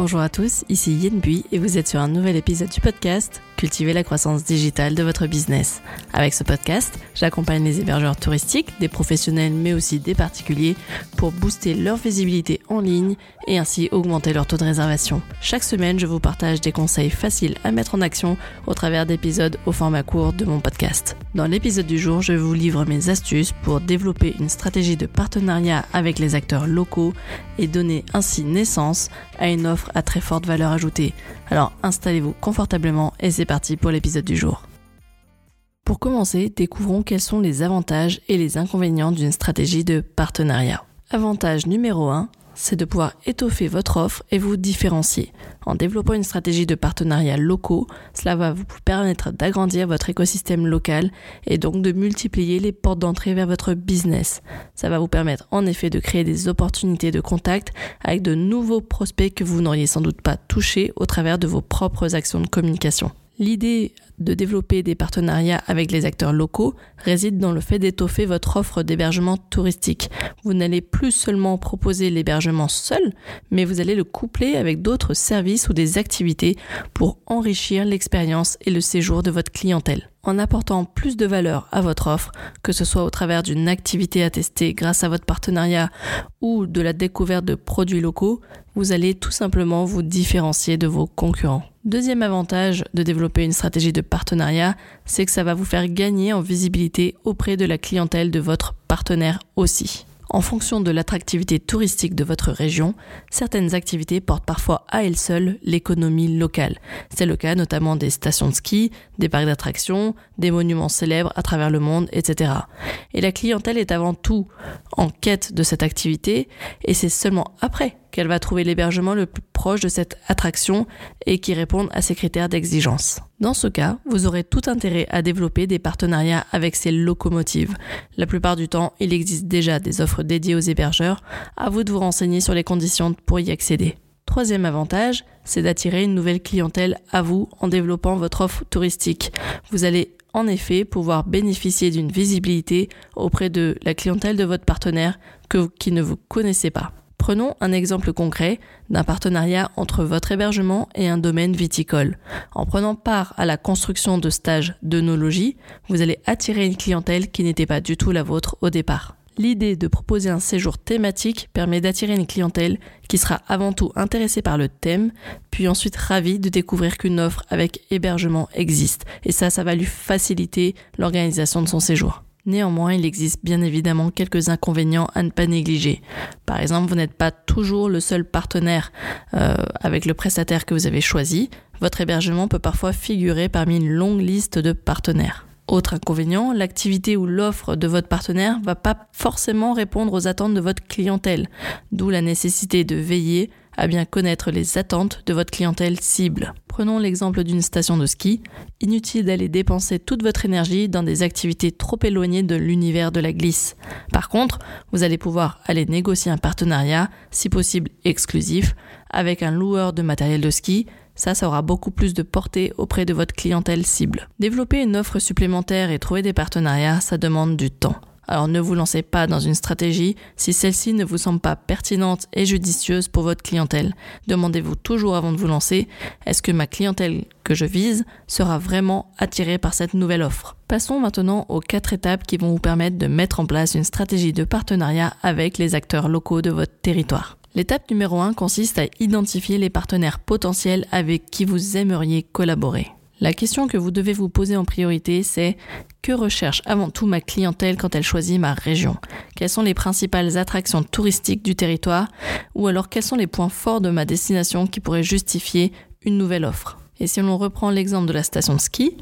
Bonjour à tous, ici Yen Bui et vous êtes sur un nouvel épisode du podcast Cultiver la croissance digitale de votre business. Avec ce podcast, j'accompagne les hébergeurs touristiques, des professionnels mais aussi des particuliers pour booster leur visibilité en ligne et ainsi augmenter leur taux de réservation. Chaque semaine, je vous partage des conseils faciles à mettre en action au travers d'épisodes au format court de mon podcast. Dans l'épisode du jour, je vous livre mes astuces pour développer une stratégie de partenariat avec les acteurs locaux et donner ainsi naissance à une offre à très forte valeur ajoutée. Alors installez-vous confortablement et c'est parti pour l'épisode du jour. Pour commencer, découvrons quels sont les avantages et les inconvénients d'une stratégie de partenariat. Avantage numéro 1, c'est de pouvoir étoffer votre offre et vous différencier. En développant une stratégie de partenariats locaux, cela va vous permettre d'agrandir votre écosystème local et donc de multiplier les portes d'entrée vers votre business. Ça va vous permettre en effet de créer des opportunités de contact avec de nouveaux prospects que vous n'auriez sans doute pas touchés au travers de vos propres actions de communication. L'idée de développer des partenariats avec les acteurs locaux réside dans le fait d'étoffer votre offre d'hébergement touristique. Vous n'allez plus seulement proposer l'hébergement seul, mais vous allez le coupler avec d'autres services ou des activités pour enrichir l'expérience et le séjour de votre clientèle. En apportant plus de valeur à votre offre, que ce soit au travers d'une activité à tester grâce à votre partenariat ou de la découverte de produits locaux, vous allez tout simplement vous différencier de vos concurrents. Deuxième avantage de développer une stratégie de partenariat, c'est que ça va vous faire gagner en visibilité auprès de la clientèle de votre partenaire aussi. En fonction de l'attractivité touristique de votre région, certaines activités portent parfois à elles seules l'économie locale. C'est le cas notamment des stations de ski, des parcs d'attractions, des monuments célèbres à travers le monde, etc. Et la clientèle est avant tout en quête de cette activité et c'est seulement après qu'elle va trouver l'hébergement le plus proche de cette attraction et qui réponde à ses critères d'exigence. Dans ce cas, vous aurez tout intérêt à développer des partenariats avec ces locomotives. La plupart du temps, il existe déjà des offres dédiées aux hébergeurs, à vous de vous renseigner sur les conditions pour y accéder. Troisième avantage, c'est d'attirer une nouvelle clientèle à vous en développant votre offre touristique. Vous allez en effet pouvoir bénéficier d'une visibilité auprès de la clientèle de votre partenaire qui ne vous connaissez pas. Prenons un exemple concret d'un partenariat entre votre hébergement et un domaine viticole. En prenant part à la construction de stages d'œnologie, vous allez attirer une clientèle qui n'était pas du tout la vôtre au départ. L'idée de proposer un séjour thématique permet d'attirer une clientèle qui sera avant tout intéressée par le thème, puis ensuite ravie de découvrir qu'une offre avec hébergement existe. Et ça, ça va lui faciliter l'organisation de son séjour. Néanmoins, il existe bien évidemment quelques inconvénients à ne pas négliger. Par exemple, vous n'êtes pas toujours le seul partenaire euh, avec le prestataire que vous avez choisi. Votre hébergement peut parfois figurer parmi une longue liste de partenaires. Autre inconvénient, l'activité ou l'offre de votre partenaire va pas forcément répondre aux attentes de votre clientèle, d'où la nécessité de veiller à bien connaître les attentes de votre clientèle cible. Prenons l'exemple d'une station de ski. Inutile d'aller dépenser toute votre énergie dans des activités trop éloignées de l'univers de la glisse. Par contre, vous allez pouvoir aller négocier un partenariat, si possible exclusif, avec un loueur de matériel de ski ça, ça aura beaucoup plus de portée auprès de votre clientèle cible. Développer une offre supplémentaire et trouver des partenariats, ça demande du temps. Alors ne vous lancez pas dans une stratégie si celle-ci ne vous semble pas pertinente et judicieuse pour votre clientèle. Demandez-vous toujours avant de vous lancer, est-ce que ma clientèle que je vise sera vraiment attirée par cette nouvelle offre? Passons maintenant aux quatre étapes qui vont vous permettre de mettre en place une stratégie de partenariat avec les acteurs locaux de votre territoire. L'étape numéro 1 consiste à identifier les partenaires potentiels avec qui vous aimeriez collaborer. La question que vous devez vous poser en priorité, c'est que recherche avant tout ma clientèle quand elle choisit ma région? Quelles sont les principales attractions touristiques du territoire Ou alors quels sont les points forts de ma destination qui pourraient justifier une nouvelle offre? Et si l'on reprend l'exemple de la station de ski,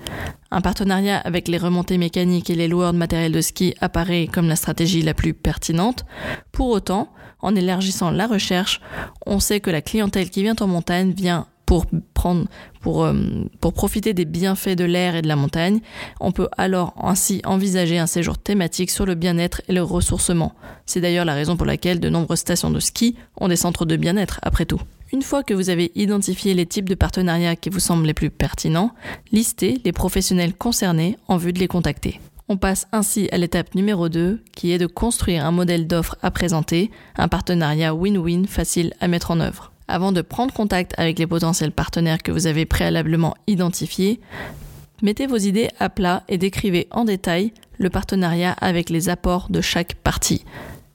un partenariat avec les remontées mécaniques et les loueurs de matériel de ski apparaît comme la stratégie la plus pertinente. Pour autant, en élargissant la recherche, on sait que la clientèle qui vient en montagne vient euh, pour profiter des bienfaits de l'air et de la montagne. On peut alors ainsi envisager un séjour thématique sur le bien-être et le ressourcement. C'est d'ailleurs la raison pour laquelle de nombreuses stations de ski ont des centres de bien-être, après tout. Une fois que vous avez identifié les types de partenariats qui vous semblent les plus pertinents, listez les professionnels concernés en vue de les contacter. On passe ainsi à l'étape numéro 2, qui est de construire un modèle d'offre à présenter, un partenariat win-win facile à mettre en œuvre. Avant de prendre contact avec les potentiels partenaires que vous avez préalablement identifiés, mettez vos idées à plat et décrivez en détail le partenariat avec les apports de chaque partie.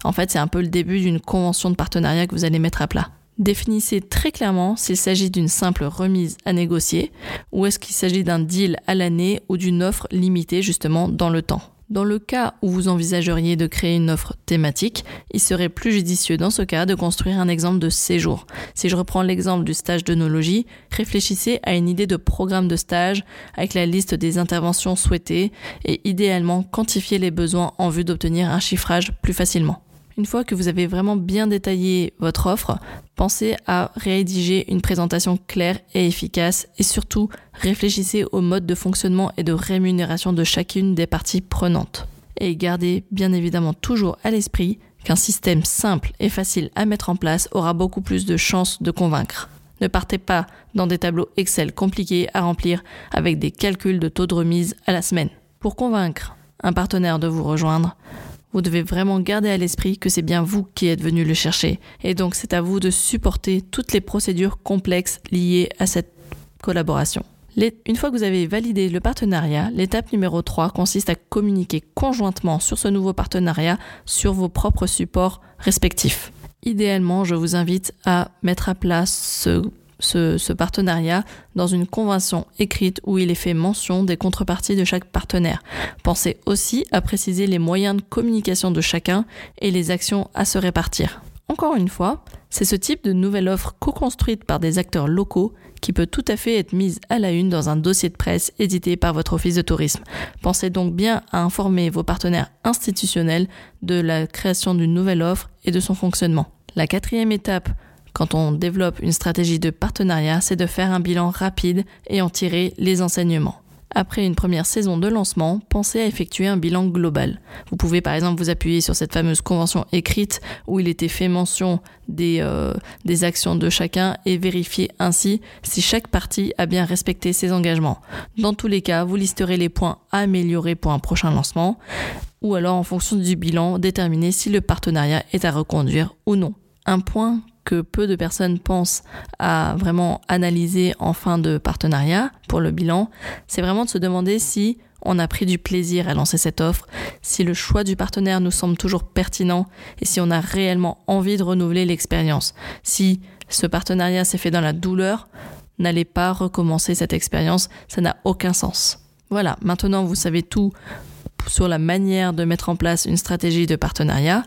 En fait, c'est un peu le début d'une convention de partenariat que vous allez mettre à plat. Définissez très clairement s'il s'agit d'une simple remise à négocier ou est-ce qu'il s'agit d'un deal à l'année ou d'une offre limitée justement dans le temps. Dans le cas où vous envisageriez de créer une offre thématique, il serait plus judicieux dans ce cas de construire un exemple de séjour. Si je reprends l'exemple du stage d'onologie, réfléchissez à une idée de programme de stage avec la liste des interventions souhaitées et idéalement quantifiez les besoins en vue d'obtenir un chiffrage plus facilement. Une fois que vous avez vraiment bien détaillé votre offre, pensez à rédiger une présentation claire et efficace et surtout réfléchissez au mode de fonctionnement et de rémunération de chacune des parties prenantes. Et gardez bien évidemment toujours à l'esprit qu'un système simple et facile à mettre en place aura beaucoup plus de chances de convaincre. Ne partez pas dans des tableaux Excel compliqués à remplir avec des calculs de taux de remise à la semaine. Pour convaincre un partenaire de vous rejoindre, vous devez vraiment garder à l'esprit que c'est bien vous qui êtes venu le chercher. Et donc c'est à vous de supporter toutes les procédures complexes liées à cette collaboration. une fois que vous avez validé le partenariat, l'étape numéro 3 consiste à communiquer conjointement sur ce nouveau partenariat sur vos propres supports respectifs. Idéalement, je vous invite à mettre à place ce ce, partenariat dans une convention écrite où il est fait mention des contreparties de chaque partenaire. Pensez aussi à préciser les moyens de communication de chacun et les actions à se répartir. Encore une fois, c'est ce type de nouvelle offre co-construite par des acteurs locaux qui peut tout à fait être mise à la une dans un dossier de presse édité par votre office de tourisme. Pensez donc bien à informer vos partenaires institutionnels de la création d'une nouvelle offre et de son fonctionnement. La quatrième étape quand on développe une stratégie de partenariat, c'est de faire un bilan rapide et en tirer les enseignements. Après une première saison de lancement, pensez à effectuer un bilan global. Vous pouvez par exemple vous appuyer sur cette fameuse convention écrite où il était fait mention des, euh, actions de chacun et vérifier ainsi si chaque partie a bien respecté ses engagements. Dans tous les cas, vous listerez les points à améliorer pour un prochain lancement ou alors en fonction du bilan, déterminer si le partenariat est à reconduire ou non. Un point que peu de personnes pensent à vraiment analyser en fin de partenariat pour le bilan, c'est vraiment de se demander si on a pris du plaisir à lancer cette offre, si le choix du partenaire nous semble toujours pertinent et si on a réellement envie de renouveler l'expérience. Si ce partenariat s'est fait dans la douleur, n'allez pas recommencer cette expérience, ça n'a aucun sens. Voilà, maintenant vous savez tout sur la manière de mettre en place une stratégie de partenariat.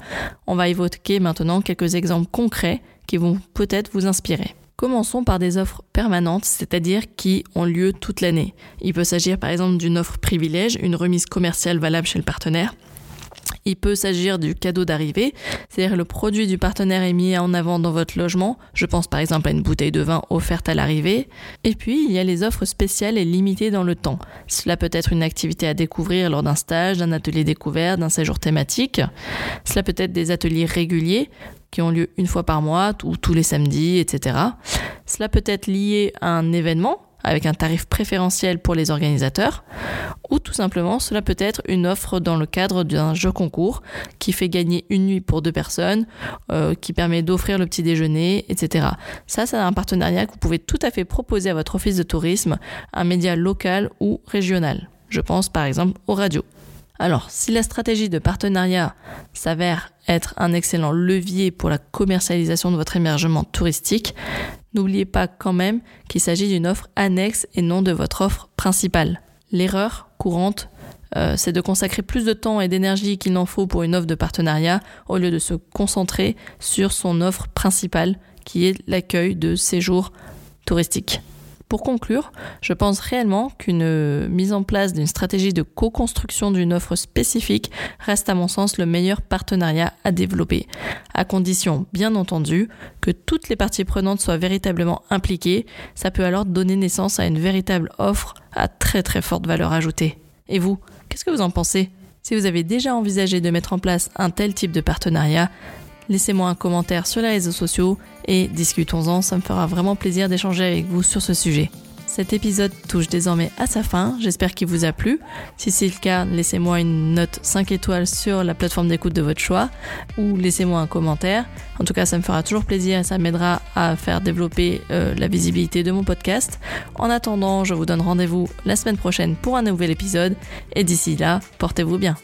On va évoquer maintenant quelques exemples concrets qui vont peut-être vous inspirer. Commençons par des offres permanentes, c'est-à-dire qui ont lieu toute l'année. Il peut s'agir par exemple d'une offre privilège, une remise commerciale valable chez le partenaire, il peut s'agir du cadeau d'arrivée, c'est-à-dire le produit du partenaire est mis en avant dans votre logement. Je pense par exemple à une bouteille de vin offerte à l'arrivée. Et puis, il y a les offres spéciales et limitées dans le temps. Cela peut être une activité à découvrir lors d'un stage, d'un atelier découvert, d'un séjour thématique. Cela peut être des ateliers réguliers qui ont lieu une fois par mois ou tous les samedis, etc. Cela peut être lié à un événement avec un tarif préférentiel pour les organisateurs, ou tout simplement cela peut être une offre dans le cadre d'un jeu concours qui fait gagner une nuit pour deux personnes, euh, qui permet d'offrir le petit déjeuner, etc. Ça, c'est un partenariat que vous pouvez tout à fait proposer à votre office de tourisme, un média local ou régional. Je pense par exemple aux radios. Alors, si la stratégie de partenariat s'avère être un excellent levier pour la commercialisation de votre émergement touristique, n'oubliez pas quand même qu'il s'agit d'une offre annexe et non de votre offre principale. L'erreur courante, euh, c'est de consacrer plus de temps et d'énergie qu'il n'en faut pour une offre de partenariat au lieu de se concentrer sur son offre principale qui est l'accueil de séjours touristiques. Pour conclure, je pense réellement qu'une mise en place d'une stratégie de co-construction d'une offre spécifique reste à mon sens le meilleur partenariat à développer, à condition bien entendu que toutes les parties prenantes soient véritablement impliquées, ça peut alors donner naissance à une véritable offre à très très forte valeur ajoutée. Et vous, qu'est-ce que vous en pensez? Si vous avez déjà envisagé de mettre en place un tel type de partenariat, laissez-moi un commentaire sur les réseaux sociaux et discutons-en, ça me fera vraiment plaisir d'échanger avec vous sur ce sujet. cet épisode touche désormais à sa fin. J'espère qu'il vous a plu. Si c'est le cas, laissez-moi une note 5 étoiles sur la plateforme d'écoute de votre choix ou laissez-moi un commentaire. En tout cas, ça me fera toujours plaisir et ça m'aidera à faire développer euh, la visibilité de mon podcast. En attendant, je vous donne rendez-vous la semaine prochaine pour un nouvel épisode et d'ici là, portez-vous bien.